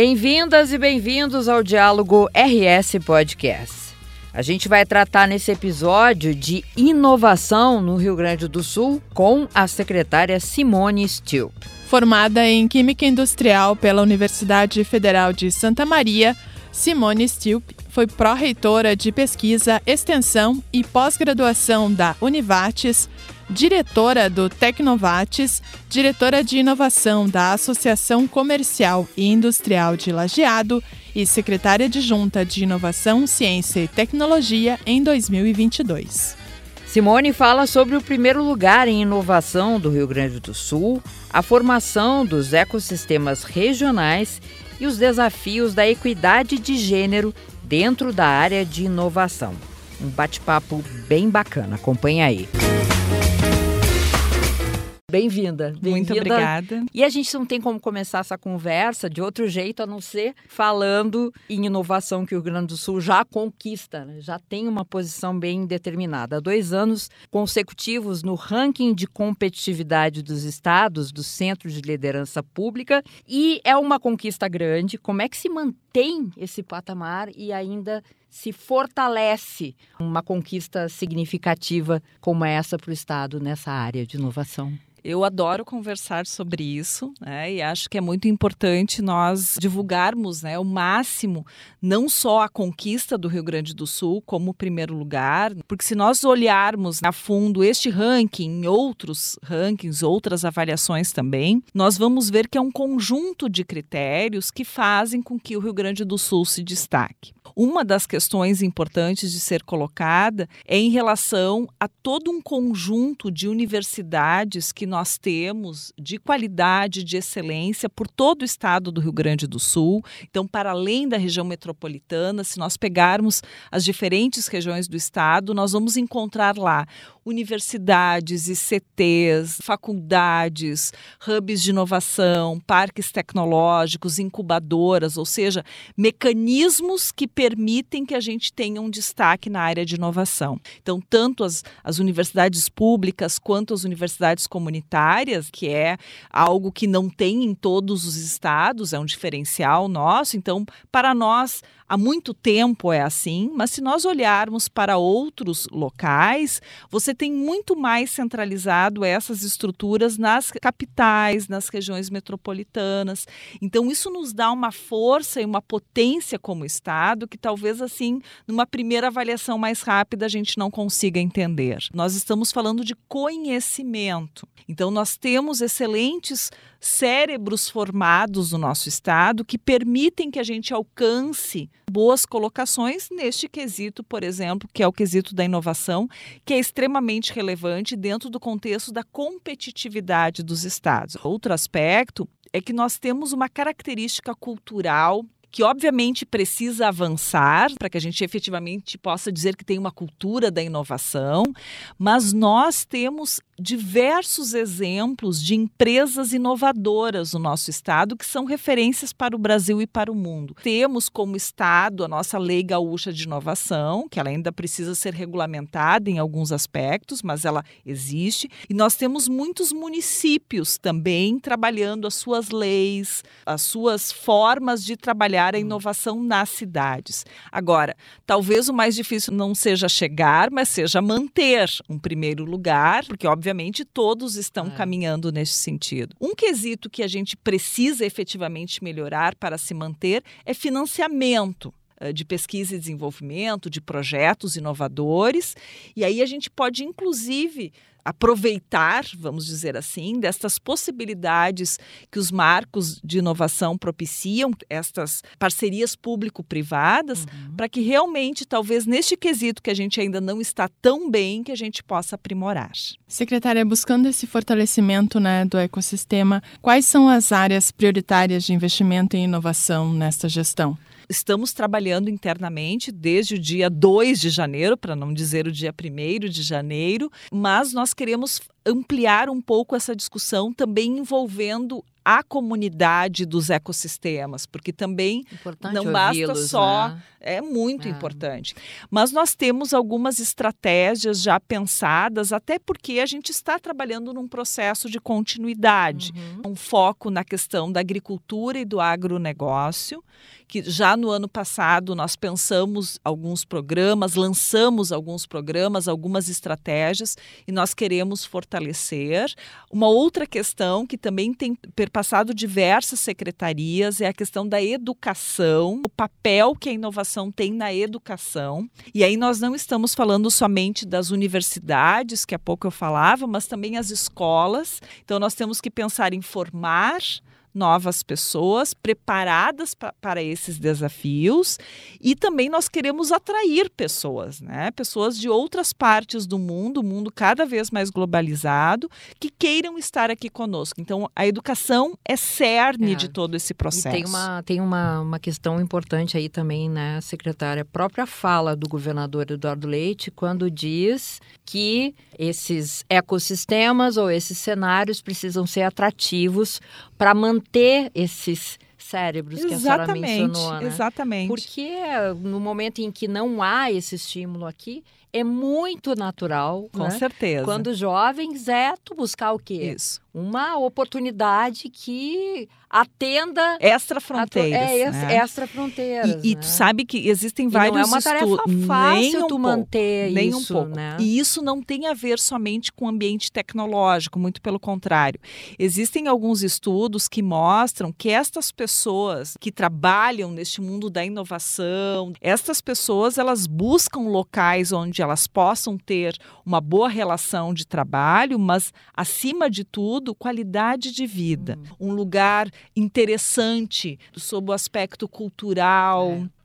Bem-vindas e bem-vindos ao Diálogo RS Podcast. A gente vai tratar nesse episódio de inovação no Rio Grande do Sul com a secretária Simone Stilp. Formada em Química Industrial pela Universidade Federal de Santa Maria, Simone Stilp foi pró-reitora de pesquisa, extensão e pós-graduação da Univates, diretora do Tecnovates, diretora de inovação da Associação Comercial e Industrial de Lajeado e secretária adjunta de Inovação, Ciência e Tecnologia em 2022. Simone fala sobre o primeiro lugar em inovação do Rio Grande do Sul, a formação dos ecossistemas regionais e os desafios da equidade de gênero dentro da área de inovação. Um bate-papo bem bacana, acompanha aí. Bem-vinda. Bem Muito obrigada. E a gente não tem como começar essa conversa de outro jeito a não ser falando em inovação que o Rio Grande do Sul já conquista, né? já tem uma posição bem determinada. Há dois anos consecutivos no ranking de competitividade dos estados, do Centro de Liderança Pública, e é uma conquista grande. Como é que se mantém esse patamar e ainda se fortalece uma conquista significativa como essa para o Estado nessa área de inovação? Eu adoro conversar sobre isso, né? E acho que é muito importante nós divulgarmos, né, o máximo, não só a conquista do Rio Grande do Sul como primeiro lugar, porque se nós olharmos a fundo este ranking, outros rankings, outras avaliações também, nós vamos ver que é um conjunto de critérios que fazem com que o Rio Grande do Sul se destaque. Uma das importantes de ser colocada é em relação a todo um conjunto de universidades que nós temos de qualidade, de excelência por todo o estado do Rio Grande do Sul. Então, para além da região metropolitana, se nós pegarmos as diferentes regiões do estado, nós vamos encontrar lá universidades, ICTs, faculdades, hubs de inovação, parques tecnológicos, incubadoras, ou seja, mecanismos que permitem que a gente tenha um destaque na área de inovação. Então, tanto as, as universidades públicas quanto as universidades comunitárias, que é algo que não tem em todos os estados, é um diferencial nosso. Então, para nós, há muito tempo é assim, mas se nós olharmos para outros locais, você tem muito mais centralizado essas estruturas nas capitais, nas regiões metropolitanas. Então, isso nos dá uma força e uma potência como Estado que talvez, assim, numa primeira avaliação mais rápida, a gente não consiga entender. Nós estamos falando de conhecimento. Então, nós temos excelentes cérebros formados no nosso Estado que permitem que a gente alcance boas colocações neste quesito, por exemplo, que é o quesito da inovação, que é extremamente relevante dentro do contexto da competitividade dos estados. Outro aspecto é que nós temos uma característica cultural que obviamente precisa avançar para que a gente efetivamente possa dizer que tem uma cultura da inovação, mas nós temos diversos exemplos de empresas inovadoras no nosso estado que são referências para o Brasil e para o mundo. Temos como estado a nossa Lei Gaúcha de Inovação, que ela ainda precisa ser regulamentada em alguns aspectos, mas ela existe, e nós temos muitos municípios também trabalhando as suas leis, as suas formas de trabalhar a inovação nas cidades. Agora, talvez o mais difícil não seja chegar, mas seja manter um primeiro lugar, porque obviamente obviamente todos estão é. caminhando nesse sentido. Um quesito que a gente precisa efetivamente melhorar para se manter é financiamento eh, de pesquisa e desenvolvimento, de projetos inovadores. E aí a gente pode, inclusive, aproveitar, vamos dizer assim, destas possibilidades que os marcos de inovação propiciam, estas parcerias público-privadas, uhum. para que realmente, talvez neste quesito que a gente ainda não está tão bem, que a gente possa aprimorar. Secretária, buscando esse fortalecimento né, do ecossistema, quais são as áreas prioritárias de investimento em inovação nesta gestão? Estamos trabalhando internamente desde o dia 2 de janeiro, para não dizer o dia 1 de janeiro, mas nós queremos ampliar um pouco essa discussão também envolvendo a comunidade dos ecossistemas, porque também Importante não basta só né? É muito é. importante. Mas nós temos algumas estratégias já pensadas, até porque a gente está trabalhando num processo de continuidade. Uhum. Um foco na questão da agricultura e do agronegócio que já no ano passado nós pensamos alguns programas, lançamos alguns programas, algumas estratégias e nós queremos fortalecer. Uma outra questão que também tem perpassado diversas secretarias é a questão da educação, o papel que a inovação tem na educação. E aí nós não estamos falando somente das universidades, que há pouco eu falava, mas também as escolas. Então nós temos que pensar em formar novas pessoas preparadas para esses desafios e também nós queremos atrair pessoas, né? Pessoas de outras partes do mundo, mundo cada vez mais globalizado, que queiram estar aqui conosco. Então, a educação é cerne é. de todo esse processo. E tem uma, tem uma, uma questão importante aí também, né, secretária? A própria fala do governador Eduardo Leite, quando diz que esses ecossistemas ou esses cenários precisam ser atrativos para manter esses cérebros que exatamente, a senhora mencionou, né? Exatamente. Porque no momento em que não há esse estímulo aqui, é muito natural. Com né? certeza. Quando jovens, é tu buscar o quê? Isso. Uma oportunidade que atenda extra fronteiras, é né? extra fronteiras. E, e né? tu sabe que existem vários não é uma tarefa fácil nem um tu pouco, manter nem isso, um pouco. né? E isso não tem a ver somente com o ambiente tecnológico, muito pelo contrário. Existem alguns estudos que mostram que estas pessoas que trabalham neste mundo da inovação, estas pessoas elas buscam locais onde elas possam ter uma boa relação de trabalho, mas acima de tudo, qualidade de vida, hum. um lugar interessante sob o aspecto cultural. É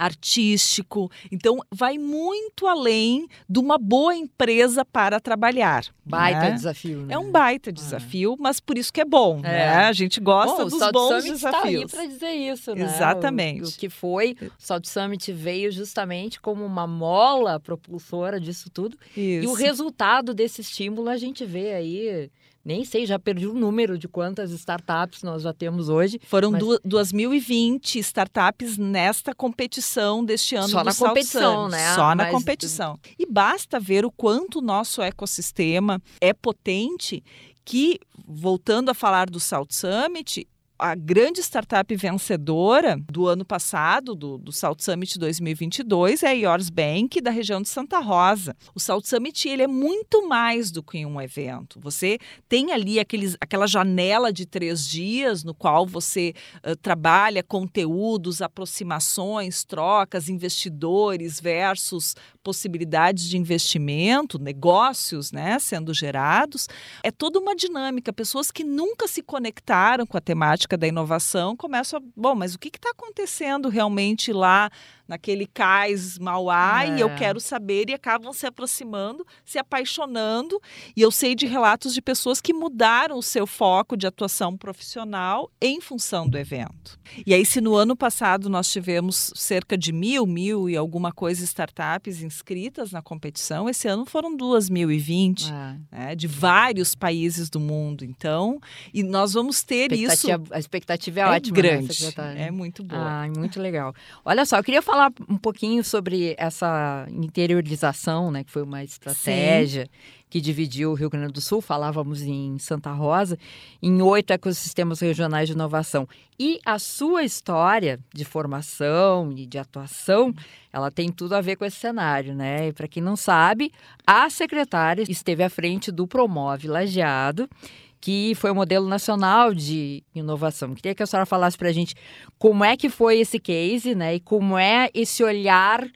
artístico. Então, vai muito além de uma boa empresa para trabalhar. Baita né? desafio, né? É um baita ah. desafio, mas por isso que é bom, é. né? A gente gosta bom, dos bons Summit desafios. Está aí para dizer isso, né? Exatamente. O, o, que foi, o Salt Summit veio justamente como uma mola propulsora disso tudo. Isso. E o resultado desse estímulo a gente vê aí nem sei, já perdi o número de quantas startups nós já temos hoje. Foram mas... 2020 startups nesta competição deste ano Só na competição, né? Só na mas... competição. E basta ver o quanto o nosso ecossistema é potente que, voltando a falar do Salt Summit, a grande startup vencedora do ano passado, do, do Salt Summit 2022, é a Yours Bank, da região de Santa Rosa. O Salt Summit ele é muito mais do que um evento. Você tem ali aqueles, aquela janela de três dias no qual você uh, trabalha conteúdos, aproximações, trocas, investidores versus possibilidades de investimento, negócios né, sendo gerados. É toda uma dinâmica. Pessoas que nunca se conectaram com a temática da inovação começam a. Bom, mas o que está acontecendo realmente lá naquele cais Mauá é. e eu é. quero saber e acabam se aproximando, se apaixonando. E eu sei de relatos de pessoas que mudaram o seu foco de atuação profissional em função do evento. E aí, se no ano passado nós tivemos cerca de mil, mil e alguma coisa startups inscritas na competição, esse ano foram 2.020, é. né, de vários países do mundo. Então, e nós vamos ter isso. A expectativa é, é ótima, né, grande. Né, é muito boa. Ah, muito legal. Olha só, eu queria falar falar um pouquinho sobre essa interiorização, né, que foi uma estratégia Sim. que dividiu o Rio Grande do Sul, falávamos em Santa Rosa, em oito ecossistemas regionais de inovação. E a sua história de formação e de atuação, ela tem tudo a ver com esse cenário, né? E para quem não sabe, a secretária esteve à frente do Promove Lajeado que foi o modelo nacional de inovação. Queria que a senhora falasse para a gente como é que foi esse case, né? E como é esse olhar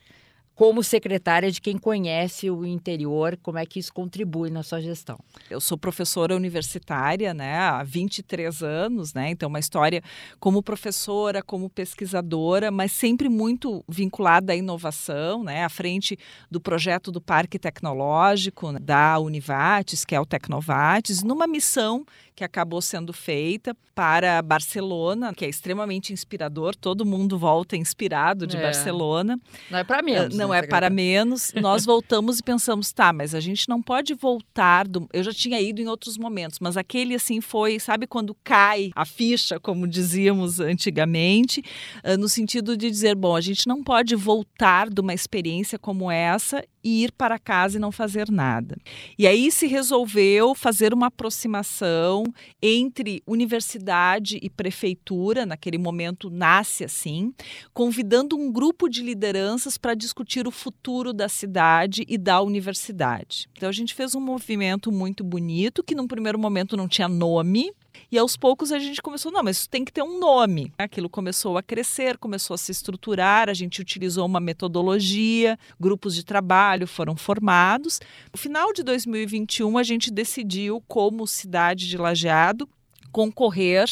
como secretária de quem conhece o interior, como é que isso contribui na sua gestão? Eu sou professora universitária, né, há 23 anos, né? Então uma história como professora, como pesquisadora, mas sempre muito vinculada à inovação, né, à frente do projeto do Parque Tecnológico né, da Univates, que é o Tecnovates, numa missão que acabou sendo feita para Barcelona, que é extremamente inspirador, todo mundo volta inspirado de é. Barcelona. Não é para menos. Não Não é para menos. Nós voltamos e pensamos, tá, mas a gente não pode voltar. Do... Eu já tinha ido em outros momentos, mas aquele assim foi, sabe, quando cai a ficha, como dizíamos antigamente, ah, no sentido de dizer, bom, a gente não pode voltar de uma experiência como essa e ir para casa e não fazer nada. E aí se resolveu fazer uma aproximação entre universidade e prefeitura, naquele momento nasce assim, convidando um grupo de lideranças para discutir o futuro da cidade e da universidade. Então a gente fez um movimento muito bonito que num primeiro momento não tinha nome, e aos poucos a gente começou, não, mas isso tem que ter um nome. Aquilo começou a crescer, começou a se estruturar, a gente utilizou uma metodologia, grupos de trabalho foram formados. No final de 2021, a gente decidiu, como cidade de Lajeado, concorrer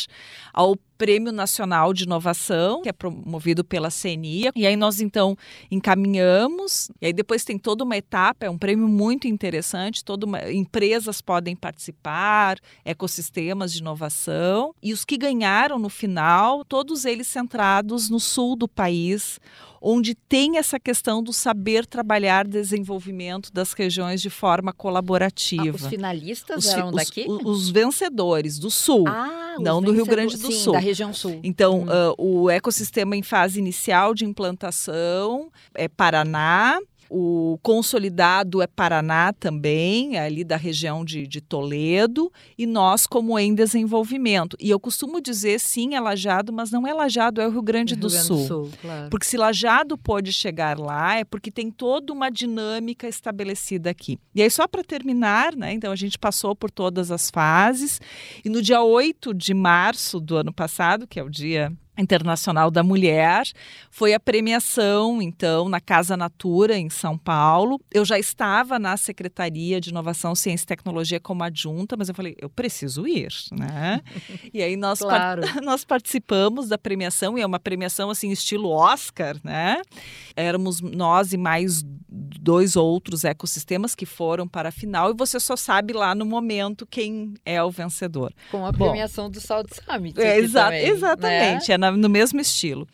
ao Prêmio Nacional de Inovação, que é promovido pela CNI. E aí nós então encaminhamos, e aí depois tem toda uma etapa, é um prêmio muito interessante, toda uma, empresas podem participar, ecossistemas de inovação, e os que ganharam no final, todos eles centrados no sul do país, onde tem essa questão do saber trabalhar desenvolvimento das regiões de forma colaborativa. Ah, os finalistas os, eram os, daqui? Os, os, vencedores do Sul, ah, não do Rio Grande do sim, Sul. da região Sul. Então, hum. uh, o ecossistema em fase inicial de implantação é Paraná, o consolidado é Paraná também, é ali da região de, de, Toledo, e nós como em desenvolvimento. E eu costumo dizer, sim, é Lajado, mas não é Lajado, é o Rio Grande, do, Rio Grande Sul. do Sul. Claro. Porque se Lajado pode chegar lá, é porque tem toda uma dinâmica estabelecida aqui. E aí, só para terminar, né, então a gente passou por todas as fases, e no dia 8 de março do ano passado, que é o dia Internacional da Mulher. Foi a premiação, então, na Casa Natura, em São Paulo. Eu já estava na Secretaria de Inovação, Ciência e Tecnologia como adjunta, mas eu falei, eu preciso ir, né? e aí nós, claro. par nós participamos da premiação, e é uma premiação, assim, estilo Oscar, né? Éramos nós e mais dois outros ecossistemas que foram para a final, e você só sabe lá no momento quem é o vencedor. Com a premiação Bom, do Salt Summit. É, exa também, exatamente. Né? No mesmo estilo.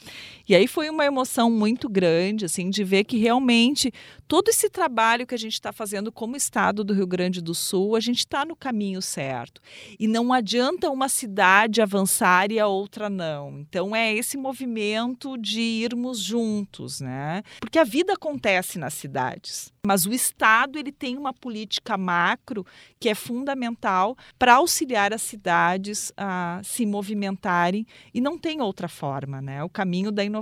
E aí foi uma emoção muito grande, assim, de ver que realmente todo esse trabalho que a gente está fazendo como Estado do Rio Grande do Sul, a gente está no caminho certo. E não adianta uma cidade avançar e a outra não. Então é esse movimento de irmos juntos, né? Porque a vida acontece nas cidades. Mas o Estado ele tem uma política macro que é fundamental para auxiliar as cidades a se movimentarem e não tem outra forma, né? O caminho da inovação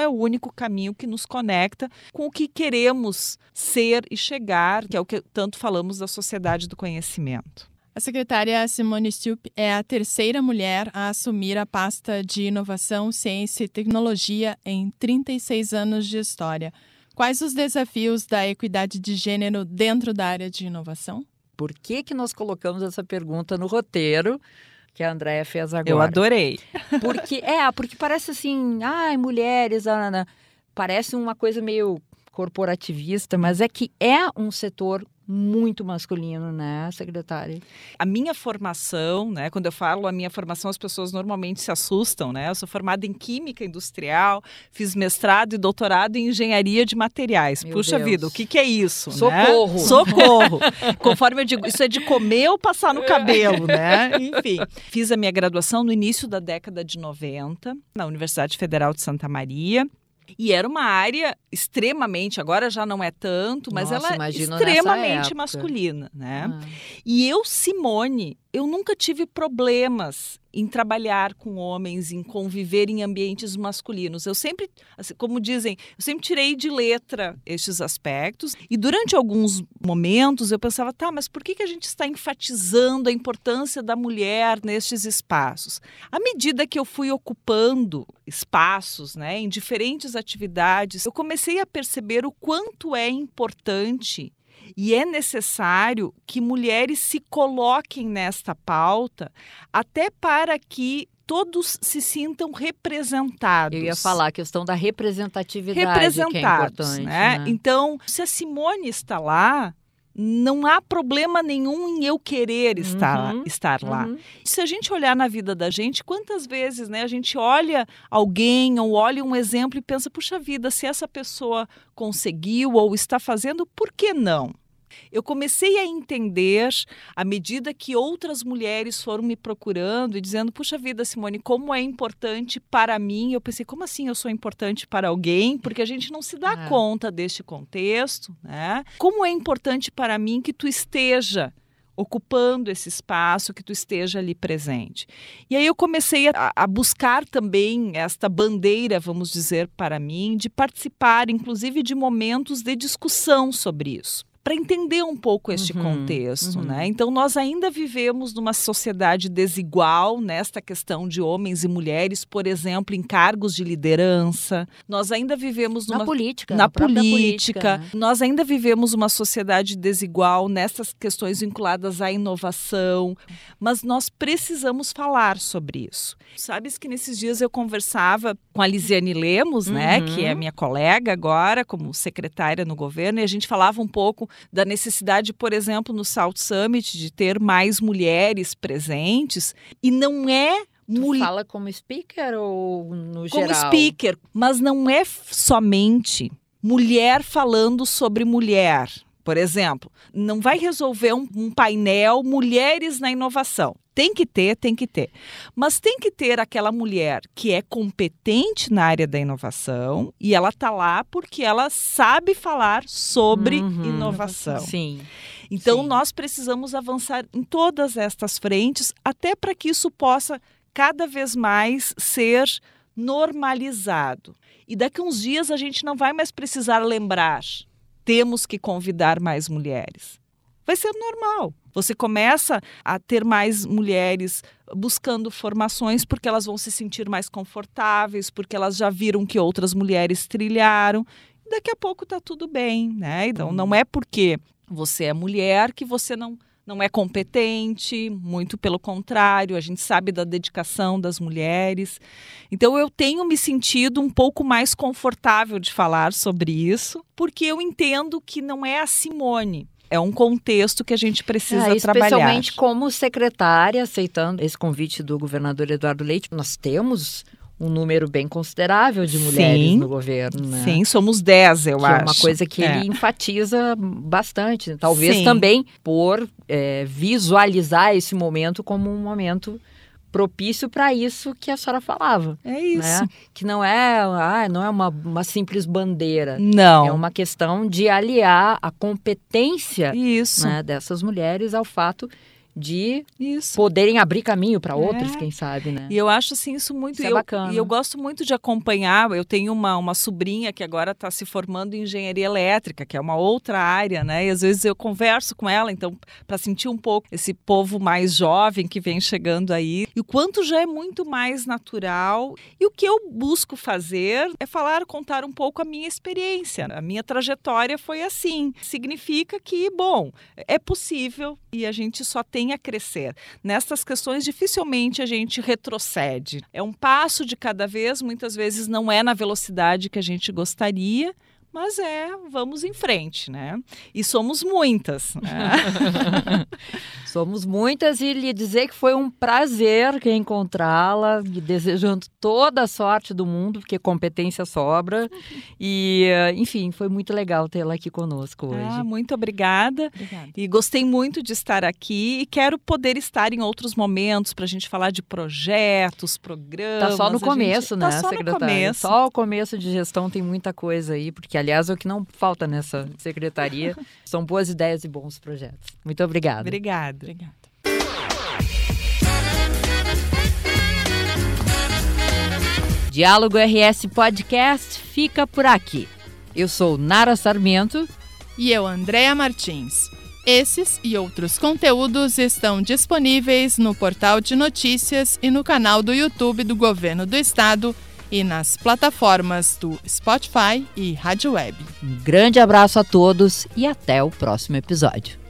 é o único caminho que nos conecta com o que queremos ser e chegar, que é o que tanto falamos da sociedade do conhecimento. A secretária Simone Stup é a terceira mulher a assumir a pasta de inovação, ciência e tecnologia em 36 anos de história. Quais os desafios da equidade de gênero dentro da área de inovação? Por que, que nós colocamos essa pergunta no roteiro? Que a Andréia fez agora. Eu adorei. Porque, é, porque parece assim, ai, mulheres, Ana, parece uma coisa meio corporativista, mas é que é um setor muito masculino, né, secretária? A minha formação, né, quando eu falo a minha formação, as pessoas normalmente se assustam, né? Eu sou formada em Química Industrial, fiz mestrado e doutorado em Engenharia de Materiais. Meu Puxa Deus. vida, o que, que é isso? Socorro! Né? Socorro! Conforme eu digo, isso é de comer ou passar no cabelo, né? Enfim, fiz a minha graduação no início da década de 90, na Universidade Federal de Santa Maria. E era uma área extremamente, agora já não é tanto, mas Nossa, ela é extremamente masculina, né? Ah. E eu, Simone, eu nunca tive problemas em trabalhar com homens, em conviver em ambientes masculinos. Eu sempre, assim, como dizem, eu sempre tirei de letra estes aspectos. E durante alguns momentos eu pensava, tá, mas por que, que a gente está enfatizando a importância da mulher nestes espaços? À medida que eu fui ocupando espaços, né, em diferentes atividades, eu comecei a perceber o quanto é importante e é necessário que mulheres se coloquem nesta pauta, até para que todos se sintam representados. Eu ia falar a questão da representatividade, representados, que é importante, né? né? Então, se a Simone está lá, não há problema nenhum em eu querer estar, uhum, estar lá. Uhum. Se a gente olhar na vida da gente, quantas vezes né, a gente olha alguém ou olha um exemplo e pensa, puxa vida, se essa pessoa conseguiu ou está fazendo, por que não? Eu comecei a entender, à medida que outras mulheres foram me procurando e dizendo: Puxa vida, Simone, como é importante para mim. Eu pensei: como assim eu sou importante para alguém? Porque a gente não se dá é. conta deste contexto, né? Como é importante para mim que tu esteja ocupando esse espaço, que tu esteja ali presente. E aí eu comecei a, a, buscar também esta bandeira, vamos dizer, para mim, de participar, inclusive, de momentos de discussão sobre isso para entender um pouco este uhum, contexto, uhum. né? Então nós ainda vivemos numa sociedade desigual nesta questão de homens e mulheres, por exemplo, em cargos de liderança. Nós ainda vivemos numa na política, na, política. política né? Nós ainda vivemos uma sociedade desigual nessas questões vinculadas à inovação, mas nós precisamos falar sobre isso. Sabes que nesses dias eu conversava com a Lisiane Lemos, né, que é uhum. minha colega agora como secretária no governo, e a gente falava um pouco da necessidade, por exemplo, no South Summit, de ter mais mulheres presentes. E não é Tu fala como speaker ou no geral? Como speaker, mas não é somente mulher falando sobre mulher. Por exemplo, não vai resolver um, um painel Mulheres na Inovação. Tem que ter, tem que ter. Mas tem que ter aquela mulher que é competente na área da inovação e ela está lá porque ela sabe falar sobre uhum. inovação. Sim. Então Sim. nós precisamos avançar em todas estas frentes até para que isso possa cada vez mais ser normalizado. E daqui a uns dias a gente não vai mais precisar lembrar. Temos que convidar mais mulheres vai ser normal. Você começa a ter mais mulheres buscando formações porque elas vão se sentir mais confortáveis, porque elas já viram que outras mulheres trilharam. E daqui a pouco está tudo bem, né? Então não é porque você é mulher que você não não é competente, muito pelo contrário, a gente sabe da dedicação das mulheres. Então eu tenho me sentido um pouco mais confortável de falar sobre isso, porque eu entendo que não é a Simone é um contexto que a gente precisa é, trabalhar. Especialmente como secretária, aceitando esse convite do governador Eduardo Leite, nós temos um número bem considerável de mulheres sim, no governo. Né? Sim, somos 10, eu que acho. É uma coisa que é. ele enfatiza bastante. Talvez sim. também por é, visualizar esse momento como um momento propício para isso que a senhora falava. É isso. Né? Que não é, ah, não é uma, uma simples bandeira. Não. É uma questão de aliar a competência isso. Né, dessas mulheres ao fato de isso. poderem abrir caminho para outros, é. quem sabe, né? E eu acho assim isso muito isso é eu, bacana. E eu gosto muito de acompanhar. Eu tenho uma, uma sobrinha que agora está se formando em engenharia elétrica, que é uma outra área, né? E às vezes eu converso com ela, então para sentir um pouco esse povo mais jovem que vem chegando aí, e o quanto já é muito mais natural. E o que eu busco fazer é falar, contar um pouco a minha experiência. A minha trajetória foi assim. Significa que, bom, é possível e a gente só tem a crescer. Nessas questões, dificilmente a gente retrocede. É um passo de cada vez, muitas vezes não é na velocidade que a gente gostaria, mas é, vamos em frente, né? E somos muitas. Né? somos muitas e lhe dizer que foi um prazer encontrá-la, desejando toda a sorte do mundo, porque competência sobra. E, enfim, foi muito legal tê-la aqui conosco hoje. Ah, muito obrigada. obrigada. E gostei muito de estar aqui e quero poder estar em outros momentos para a gente falar de projetos, programas. Tá só no começo, gente... né, tá só secretária? No começo. Só o começo de gestão tem muita coisa aí, porque aliás, é o que não falta nessa secretaria são boas ideias e bons projetos. Muito obrigada. Obrigada. Obrigada. Diálogo RS Podcast fica por aqui. Eu sou Nara Sarmento. E eu, Andréa Martins. Esses e outros conteúdos estão disponíveis no portal de notícias e no canal do YouTube do Governo do Estado e nas plataformas do Spotify e Rádio Web. Um grande abraço a todos e até o próximo episódio.